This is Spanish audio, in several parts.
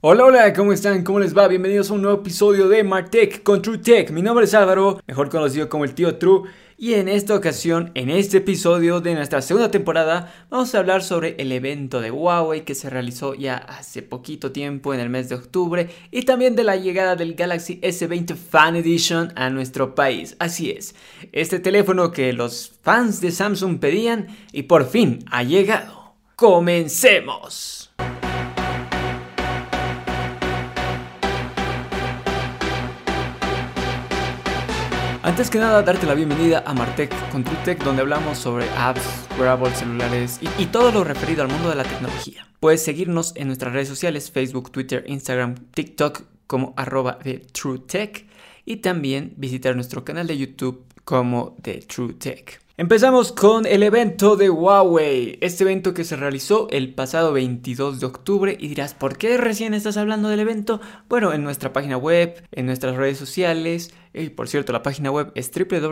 Hola, hola, ¿cómo están? ¿Cómo les va? Bienvenidos a un nuevo episodio de Martech con True Tech. Mi nombre es Álvaro, mejor conocido como el tío True. Y en esta ocasión, en este episodio de nuestra segunda temporada, vamos a hablar sobre el evento de Huawei que se realizó ya hace poquito tiempo en el mes de octubre y también de la llegada del Galaxy S20 Fan Edition a nuestro país. Así es, este teléfono que los fans de Samsung pedían y por fin ha llegado. ¡Comencemos! Antes que nada, darte la bienvenida a Martech con TrueTech, donde hablamos sobre apps, wearables, celulares y, todo lo referido al mundo de la tecnología. Puedes seguirnos en nuestras redes sociales, Facebook, Twitter, Instagram, TikTok como arroba de TrueTech y también visitar nuestro canal de YouTube como de TrueTech. Empezamos con el evento de Huawei, este evento que se realizó el pasado 22 de octubre y dirás, ¿por qué recién estás hablando del evento? Bueno, en nuestra página web, en nuestras redes sociales, y por cierto, la página web es www.ttt.com.bo.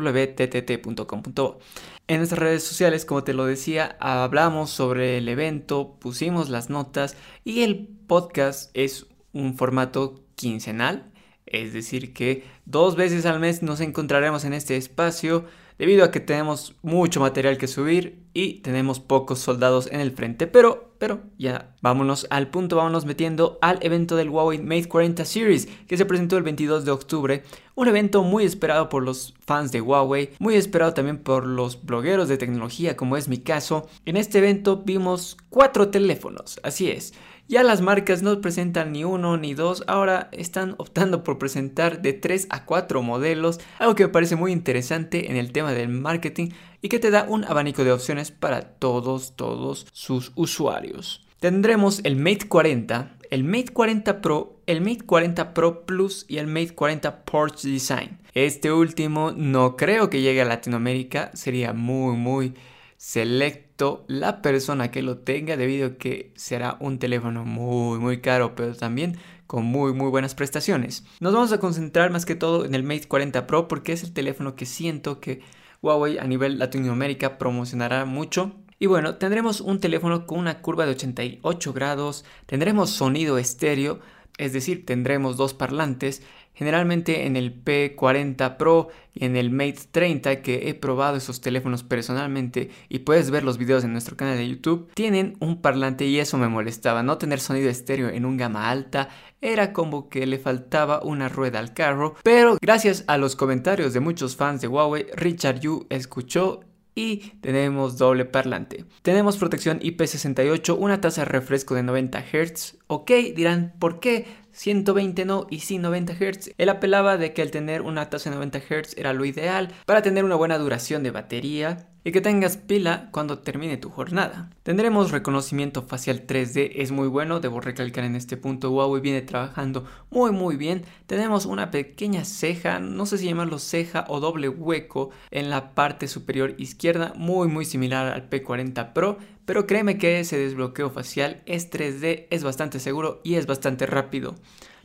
En nuestras redes sociales, como te lo decía, hablamos sobre el evento, pusimos las notas y el podcast es un formato quincenal, es decir, que dos veces al mes nos encontraremos en este espacio debido a que tenemos mucho material que subir y tenemos pocos soldados en el frente. Pero, pero ya vámonos al punto, vámonos metiendo al evento del Huawei Mate 40 Series que se presentó el 22 de octubre. Un evento muy esperado por los fans de Huawei, muy esperado también por los blogueros de tecnología como es mi caso. En este evento vimos cuatro teléfonos, así es. Ya las marcas no presentan ni uno ni dos, ahora están optando por presentar de 3 a 4 modelos, algo que me parece muy interesante en el tema del marketing y que te da un abanico de opciones para todos, todos sus usuarios. Tendremos el Mate 40, el Mate 40 Pro, el Mate 40 Pro Plus y el Mate 40 Porsche Design. Este último no creo que llegue a Latinoamérica, sería muy muy selecto la persona que lo tenga debido a que será un teléfono muy muy caro pero también con muy muy buenas prestaciones. Nos vamos a concentrar más que todo en el Mate 40 Pro porque es el teléfono que siento que Huawei a nivel Latinoamérica promocionará mucho. Y bueno, tendremos un teléfono con una curva de 88 grados, tendremos sonido estéreo, es decir, tendremos dos parlantes Generalmente en el P40 Pro y en el Mate 30 que he probado esos teléfonos personalmente y puedes ver los videos en nuestro canal de YouTube, tienen un parlante y eso me molestaba. No tener sonido estéreo en un gama alta era como que le faltaba una rueda al carro, pero gracias a los comentarios de muchos fans de Huawei, Richard Yu escuchó y tenemos doble parlante. Tenemos protección IP68, una tasa de refresco de 90 Hz. Ok, dirán, ¿por qué? 120 no y sí 90 Hz. Él apelaba de que al tener una tasa de 90 Hz era lo ideal para tener una buena duración de batería y que tengas pila cuando termine tu jornada. Tendremos reconocimiento facial 3D, es muy bueno, debo recalcar en este punto, Huawei viene trabajando muy muy bien. Tenemos una pequeña ceja, no sé si llamarlo ceja o doble hueco en la parte superior izquierda, muy muy similar al P40 Pro, pero créeme que ese desbloqueo facial es 3D, es bastante seguro y es bastante rápido.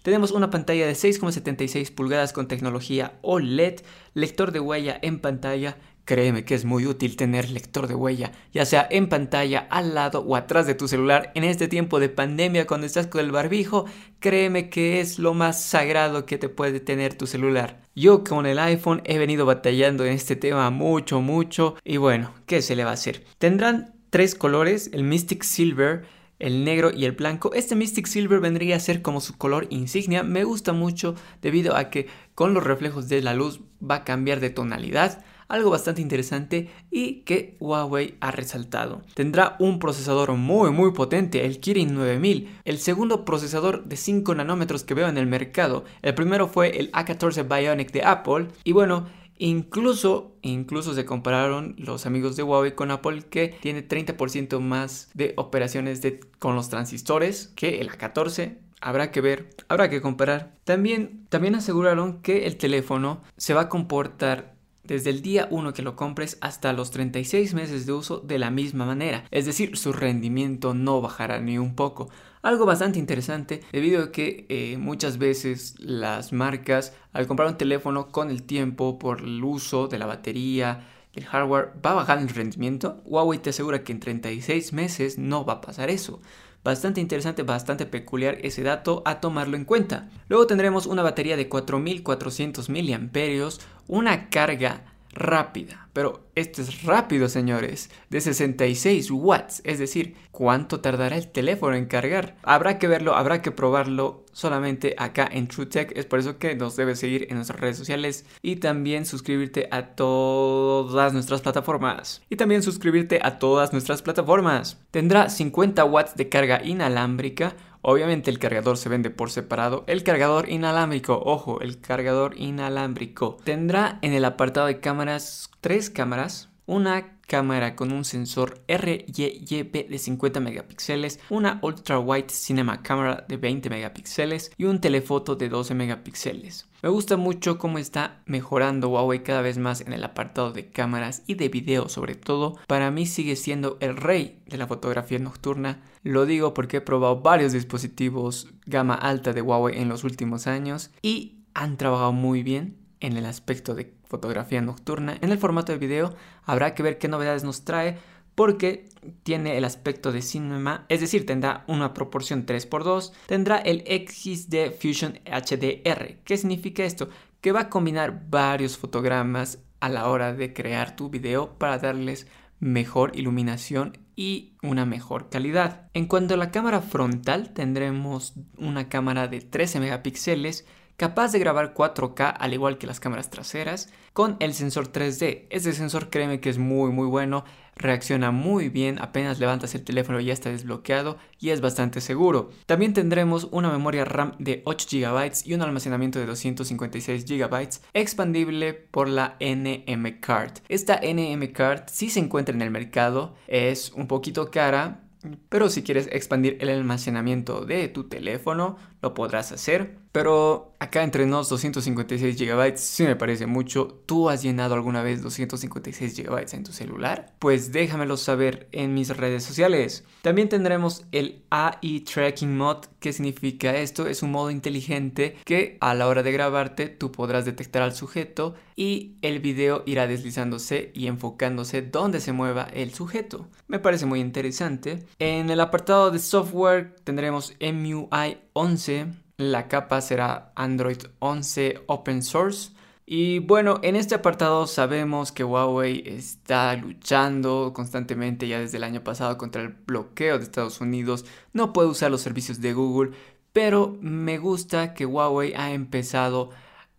Tenemos una pantalla de 6,76 pulgadas con tecnología OLED, lector de huella en pantalla Créeme que es muy útil tener lector de huella, ya sea en pantalla, al lado o atrás de tu celular. En este tiempo de pandemia, cuando estás con el barbijo, créeme que es lo más sagrado que te puede tener tu celular. Yo con el iPhone he venido batallando en este tema mucho, mucho. Y bueno, ¿qué se le va a hacer? Tendrán tres colores, el Mystic Silver, el negro y el blanco. Este Mystic Silver vendría a ser como su color insignia. Me gusta mucho debido a que con los reflejos de la luz va a cambiar de tonalidad algo bastante interesante y que Huawei ha resaltado. Tendrá un procesador muy muy potente, el Kirin 9000, el segundo procesador de 5 nanómetros que veo en el mercado. El primero fue el A14 Bionic de Apple y bueno, Incluso, incluso se compararon los amigos de Huawei con Apple que tiene 30% más de operaciones con los transistores que el A14. Habrá que ver, habrá que comparar. También, también aseguraron que el teléfono se va a comportar desde el día 1 que lo compres hasta los 36 meses de uso de la misma manera, es decir, su rendimiento no bajará ni un poco. Algo bastante interesante debido a que eh, muchas veces las marcas al comprar un teléfono con el tiempo por el uso de la batería, el hardware va a bajar el rendimiento, Huawei te asegura que en 36 meses no va a pasar eso. Bastante interesante, bastante peculiar ese dato a tomarlo en cuenta. Luego tendremos una batería de 4400 mAh, una carga rápida, pero esto es rápido señores, de 66 watts, es decir, ¿cuánto tardará el teléfono en cargar? Habrá que verlo, habrá que probarlo solamente acá en TrueTech, es por eso que nos debes seguir en nuestras redes sociales y también suscribirte a todas nuestras plataformas. Y también suscribirte a todas nuestras plataformas. Tendrá 50 watts de carga inalámbrica, Obviamente el cargador se vende por separado. El cargador inalámbrico, ojo, el cargador inalámbrico. Tendrá en el apartado de cámaras tres cámaras. Una cámara con un sensor RYYP de 50 megapíxeles, una ultra wide cinema camera de 20 megapíxeles y un telefoto de 12 megapíxeles. Me gusta mucho cómo está mejorando Huawei cada vez más en el apartado de cámaras y de video sobre todo. Para mí sigue siendo el rey de la fotografía nocturna. Lo digo porque he probado varios dispositivos gama alta de Huawei en los últimos años y han trabajado muy bien en el aspecto de fotografía nocturna. En el formato de video habrá que ver qué novedades nos trae porque tiene el aspecto de cinema, es decir, tendrá una proporción 3x2, tendrá el XD Fusion HDR. ¿Qué significa esto? Que va a combinar varios fotogramas a la hora de crear tu video para darles mejor iluminación y una mejor calidad. En cuanto a la cámara frontal, tendremos una cámara de 13 megapíxeles capaz de grabar 4K al igual que las cámaras traseras, con el sensor 3D. Este sensor créeme que es muy muy bueno, reacciona muy bien, apenas levantas el teléfono ya está desbloqueado y es bastante seguro. También tendremos una memoria RAM de 8 GB y un almacenamiento de 256 GB expandible por la NM Card. Esta NM Card sí se encuentra en el mercado, es un poquito cara, pero si quieres expandir el almacenamiento de tu teléfono, lo podrás hacer. Pero acá entre nos 256 GB sí me parece mucho. ¿Tú has llenado alguna vez 256 GB en tu celular? Pues déjamelo saber en mis redes sociales. También tendremos el AI Tracking Mod. ¿Qué significa esto? Es un modo inteligente que a la hora de grabarte tú podrás detectar al sujeto y el video irá deslizándose y enfocándose donde se mueva el sujeto. Me parece muy interesante. En el apartado de software tendremos MUI 11 la capa será Android 11 Open Source. Y bueno, en este apartado sabemos que Huawei está luchando constantemente ya desde el año pasado contra el bloqueo de Estados Unidos. No puede usar los servicios de Google, pero me gusta que Huawei ha empezado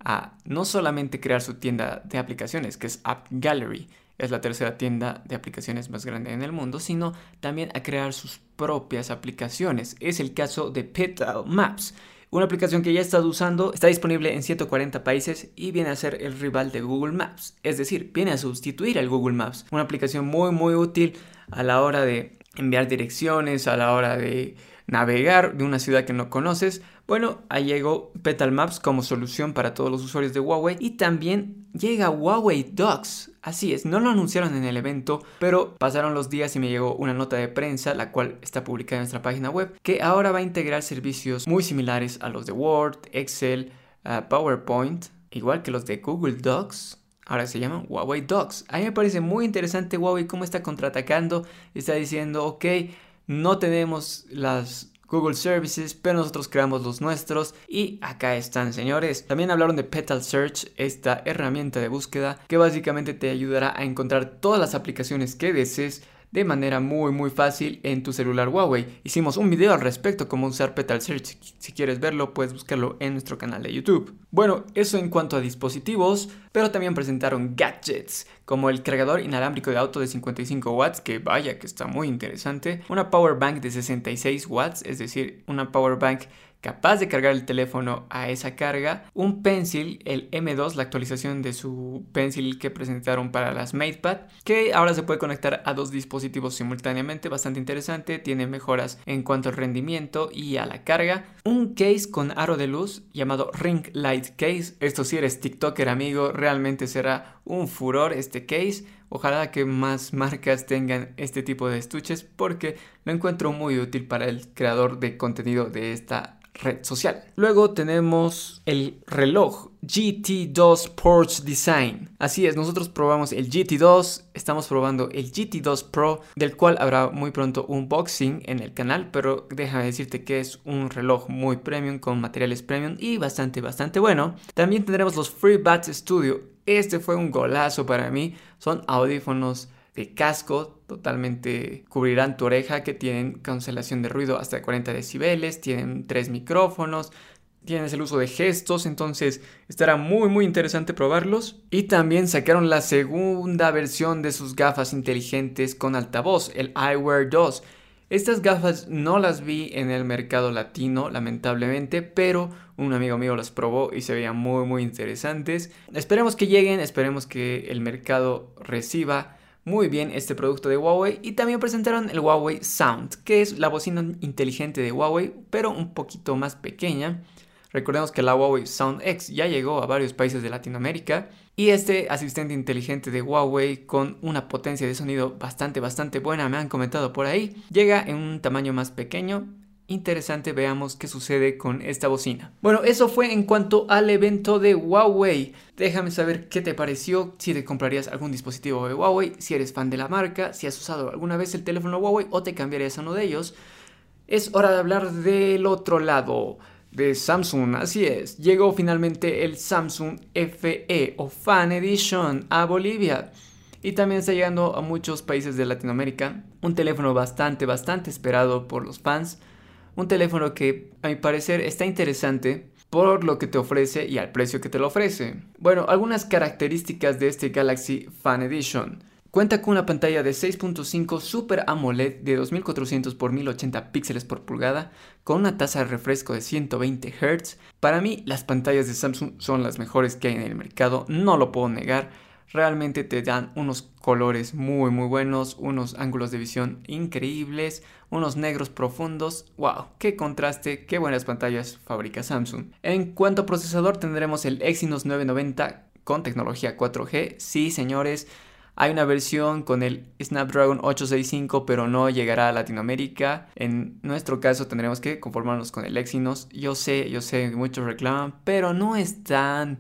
a no solamente crear su tienda de aplicaciones, que es App Gallery, es la tercera tienda de aplicaciones más grande en el mundo, sino también a crear sus propias aplicaciones. Es el caso de Petal Maps una aplicación que ya estás usando está disponible en 140 países y viene a ser el rival de Google Maps. Es decir, viene a sustituir al Google Maps. Una aplicación muy muy útil a la hora de enviar direcciones, a la hora de navegar de una ciudad que no conoces. Bueno, ahí llegó Petal Maps como solución para todos los usuarios de Huawei y también llega Huawei Docs Así es, no lo anunciaron en el evento, pero pasaron los días y me llegó una nota de prensa, la cual está publicada en nuestra página web, que ahora va a integrar servicios muy similares a los de Word, Excel, uh, PowerPoint, igual que los de Google Docs. Ahora se llaman Huawei Docs. A mí me parece muy interesante Huawei cómo está contraatacando. Está diciendo, ok, no tenemos las Google Services, pero nosotros creamos los nuestros y acá están señores. También hablaron de Petal Search, esta herramienta de búsqueda que básicamente te ayudará a encontrar todas las aplicaciones que desees de manera muy muy fácil en tu celular Huawei. Hicimos un video al respecto cómo usar Petal Search. Si quieres verlo, puedes buscarlo en nuestro canal de YouTube. Bueno, eso en cuanto a dispositivos, pero también presentaron gadgets como el cargador inalámbrico de auto de 55 watts, que vaya que está muy interesante, una power bank de 66 watts, es decir, una power bank capaz de cargar el teléfono a esa carga, un Pencil, el M2, la actualización de su Pencil que presentaron para las MatePad, que ahora se puede conectar a dos dispositivos simultáneamente, bastante interesante, tiene mejoras en cuanto al rendimiento y a la carga, un case con aro de luz llamado Ring Light Case, esto si eres TikToker amigo, realmente será un furor este case, Ojalá que más marcas tengan este tipo de estuches porque lo encuentro muy útil para el creador de contenido de esta red social. Luego tenemos el reloj GT2 Porsche Design. Así es, nosotros probamos el GT2, estamos probando el GT2 Pro, del cual habrá muy pronto un boxing en el canal, pero déjame decirte que es un reloj muy premium con materiales premium y bastante, bastante bueno. También tendremos los FreeBuds Studio. Este fue un golazo para mí, son audífonos de casco, totalmente cubrirán tu oreja, que tienen cancelación de ruido hasta 40 decibeles, tienen tres micrófonos, tienes el uso de gestos, entonces estará muy muy interesante probarlos. Y también sacaron la segunda versión de sus gafas inteligentes con altavoz, el iWear 2. Estas gafas no las vi en el mercado latino, lamentablemente, pero un amigo mío las probó y se veían muy muy interesantes. Esperemos que lleguen, esperemos que el mercado reciba muy bien este producto de Huawei y también presentaron el Huawei Sound, que es la bocina inteligente de Huawei, pero un poquito más pequeña. Recordemos que la Huawei Sound X ya llegó a varios países de Latinoamérica y este asistente inteligente de Huawei con una potencia de sonido bastante bastante buena, me han comentado por ahí, llega en un tamaño más pequeño interesante, veamos qué sucede con esta bocina. Bueno, eso fue en cuanto al evento de Huawei. Déjame saber qué te pareció, si te comprarías algún dispositivo de Huawei, si eres fan de la marca, si has usado alguna vez el teléfono Huawei o te cambiarías a uno de ellos. Es hora de hablar del otro lado de Samsung, así es, llegó finalmente el Samsung FE o Fan Edition a Bolivia y también está llegando a muchos países de Latinoamérica. Un teléfono bastante, bastante esperado por los fans. Un teléfono que a mi parecer está interesante por lo que te ofrece y al precio que te lo ofrece. Bueno, algunas características de este Galaxy Fan Edition. Cuenta con una pantalla de 6.5 Super AMOLED de 2400 x 1080 píxeles por pulgada con una tasa de refresco de 120 Hz. Para mí las pantallas de Samsung son las mejores que hay en el mercado, no lo puedo negar realmente te dan unos colores muy muy buenos, unos ángulos de visión increíbles, unos negros profundos. ¡Wow! ¡Qué contraste! ¡Qué buenas pantallas fabrica Samsung! En cuanto a procesador tendremos el Exynos 990 con tecnología 4G. Sí, señores. Hay una versión con el Snapdragon 865, pero no llegará a Latinoamérica. En nuestro caso tendremos que conformarnos con el Exynos. Yo sé, yo sé, muchos reclaman, pero no es tan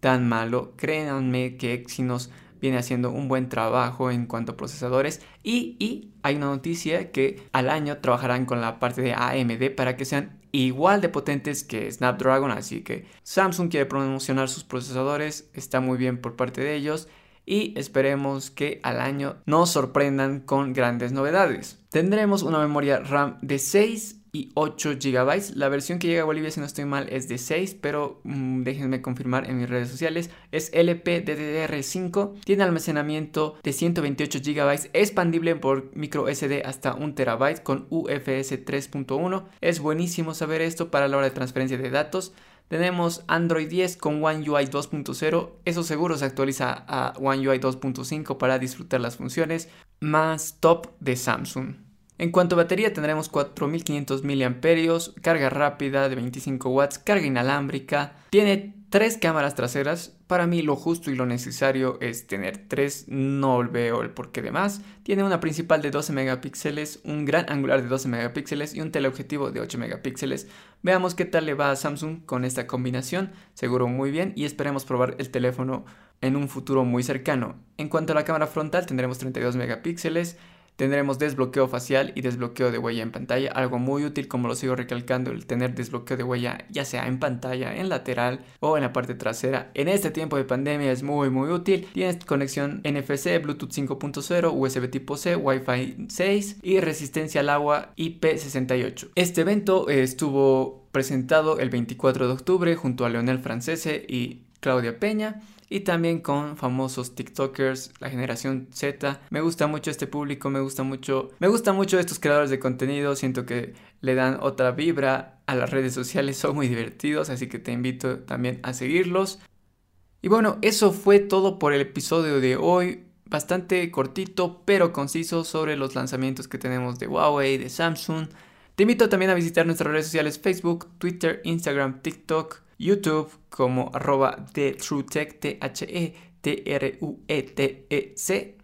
tan malo. Créanme que Exynos viene haciendo un buen trabajo en cuanto a procesadores y, y, hay una noticia que al año trabajarán con la parte de AMD para que sean igual de potentes que Snapdragon, así que Samsung quiere promocionar sus procesadores, está muy bien por parte de ellos y esperemos que al año nos sorprendan con grandes novedades. Tendremos una memoria RAM de 6 y 8 GB. La versión que llega a Bolivia, si no estoy mal, es de 6, pero mm, déjenme confirmar en mis redes sociales. Es LPDDR5, tiene almacenamiento de 128 GB, expandible por micro SD hasta 1 TB con UFS 3.1. Es buenísimo saber esto para la hora de transferencia de datos. Tenemos Android 10 con One UI 2.0. Eso seguro se actualiza a One UI 2.5 para disfrutar las funciones más top de Samsung. En cuanto a batería tendremos 4500 mAh, carga rápida de 25 watts, carga inalámbrica, tiene tres cámaras traseras, para mí lo justo y lo necesario es tener tres, no veo el porqué de más. Tiene una principal de 12 megapíxeles, un gran angular de 12 megapíxeles y un teleobjetivo de 8 megapíxeles. Veamos qué tal le va a Samsung con esta combinación, seguro muy bien y esperemos probar el teléfono en un futuro muy cercano. En cuanto a la cámara frontal tendremos 32 megapíxeles, Tendremos desbloqueo facial y desbloqueo de huella en pantalla, algo muy útil como lo sigo recalcando, el tener desbloqueo de huella ya sea en pantalla, en lateral o en la parte trasera. En este tiempo de pandemia es muy muy útil. Tienes conexión NFC, Bluetooth 5.0, USB tipo C, Wi-Fi 6 y resistencia al agua IP68. Este evento estuvo presentado el 24 de octubre junto a Leonel Francese y Claudia Peña y también con famosos TikTokers, la generación Z. Me gusta mucho este público, me gusta mucho, me gusta mucho estos creadores de contenido, siento que le dan otra vibra a las redes sociales, son muy divertidos, así que te invito también a seguirlos. Y bueno, eso fue todo por el episodio de hoy, bastante cortito pero conciso sobre los lanzamientos que tenemos de Huawei, de Samsung. Te invito también a visitar nuestras redes sociales Facebook, Twitter, Instagram, TikTok YouTube como arroba TheTrueTech, T-H-E-T-R-U-E-T-E-C.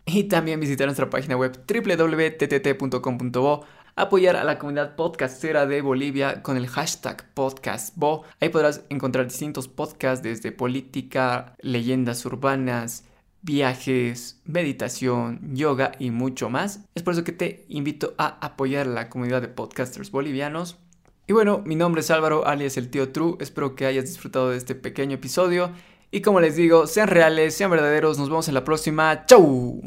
Y también visitar nuestra página web www.ttt.com.bo. apoyar a la comunidad podcastera de Bolivia con el hashtag podcastbo. Ahí podrás encontrar distintos podcasts desde política, leyendas urbanas, viajes, meditación, yoga y mucho más. Es por eso que te invito a apoyar a la comunidad de podcasters bolivianos. Y bueno, mi nombre es Álvaro, alias el tío True. Espero que hayas disfrutado de este pequeño episodio. Y como les digo, sean reales, sean verdaderos. Nos vemos en la próxima. ¡Chau!